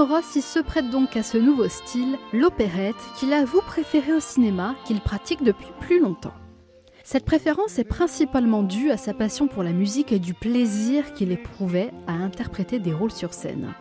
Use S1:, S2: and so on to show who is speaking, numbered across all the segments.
S1: Se prête donc à ce nouveau style, l'opérette, qu'il avoue préférer au cinéma, qu'il pratique depuis plus longtemps. Cette préférence est principalement due à sa passion pour la musique et du plaisir qu'il éprouvait à interpréter des rôles sur scène.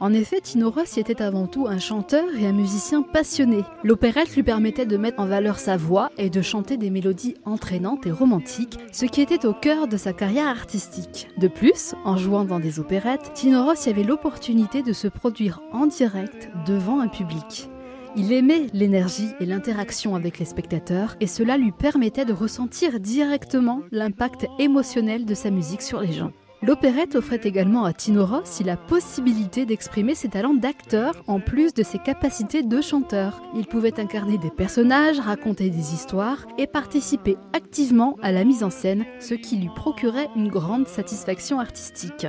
S1: En effet, Tino Rossi était avant tout un chanteur et un musicien passionné. L'opérette lui permettait de mettre en valeur sa voix et de chanter des mélodies entraînantes et romantiques, ce qui était au cœur de sa carrière artistique. De plus, en jouant dans des opérettes, Tino Rossi avait l'opportunité de se produire en direct devant un public. Il aimait l'énergie et l'interaction avec les spectateurs et cela lui permettait de ressentir directement l'impact émotionnel de sa musique sur les gens. L'opérette offrait également à Tino Rossi la possibilité d'exprimer ses talents d'acteur en plus de ses capacités de chanteur. Il pouvait incarner des personnages, raconter des histoires et participer activement à la mise en scène, ce qui lui procurait une grande satisfaction artistique.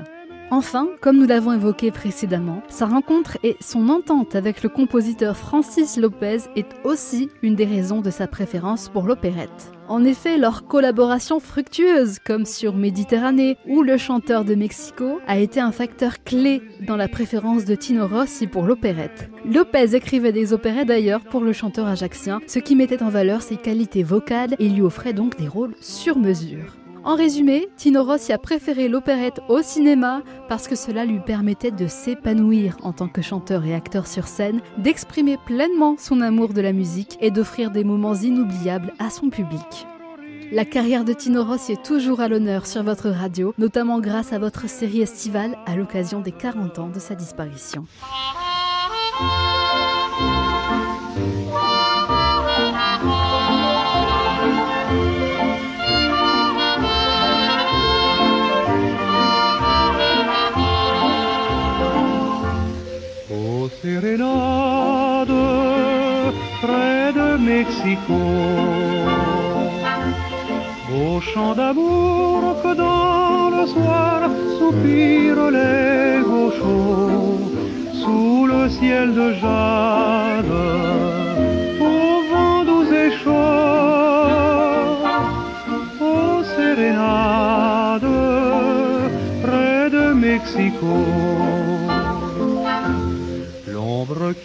S1: Enfin, comme nous l'avons évoqué précédemment, sa rencontre et son entente avec le compositeur Francis Lopez est aussi une des raisons de sa préférence pour l'opérette. En effet, leur collaboration fructueuse, comme sur Méditerranée ou Le chanteur de Mexico, a été un facteur clé dans la préférence de Tino Rossi pour l'opérette. Lopez écrivait des opérettes d'ailleurs pour le chanteur ajaxien, ce qui mettait en valeur ses qualités vocales et lui offrait donc des rôles sur mesure. En résumé, Tino Rossi a préféré l'opérette au cinéma parce que cela lui permettait de s'épanouir en tant que chanteur et acteur sur scène, d'exprimer pleinement son amour de la musique et d'offrir des moments inoubliables à son public. La carrière de Tino Rossi est toujours à l'honneur sur votre radio, notamment grâce à votre série estivale à l'occasion des 40 ans de sa disparition.
S2: Près de Mexico. Au chant d'amour que dans le soir soupirent les gauchos sous le ciel de jade, au vent doux et chaud, aux sérénades près de Mexico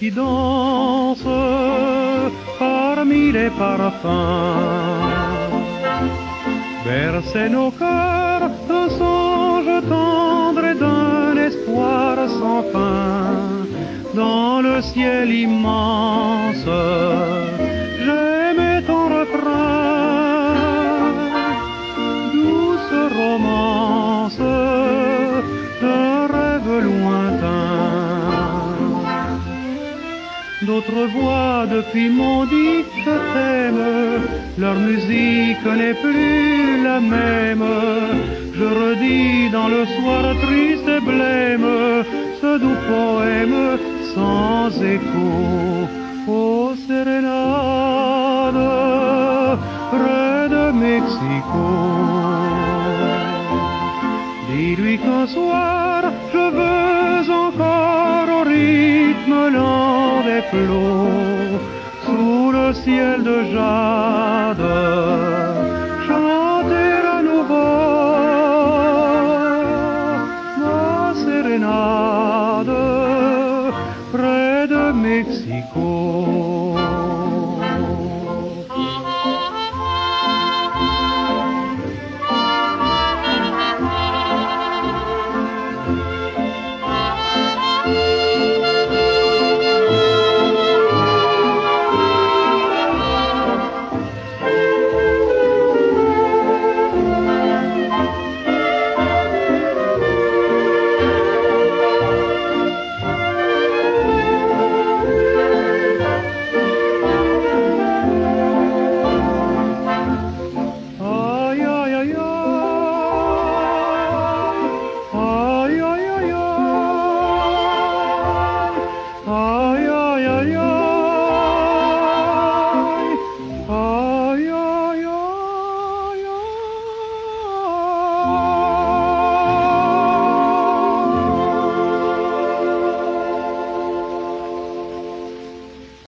S2: qui danse parmi les parfums. Bercer nos cœurs d'un songe tendre et d'un espoir sans fin. Dans le ciel immense, D'autres voix depuis m'ont dit je t'aime, leur musique n'est plus la même. Je redis dans le soir triste et blême ce doux poème sans écho. Ô sérénade, près de Mexico. Dis-lui qu'un soir je veux encore au rythme lent sous le ciel de jade, chanter à nouveau ma sérénade près de Mexico.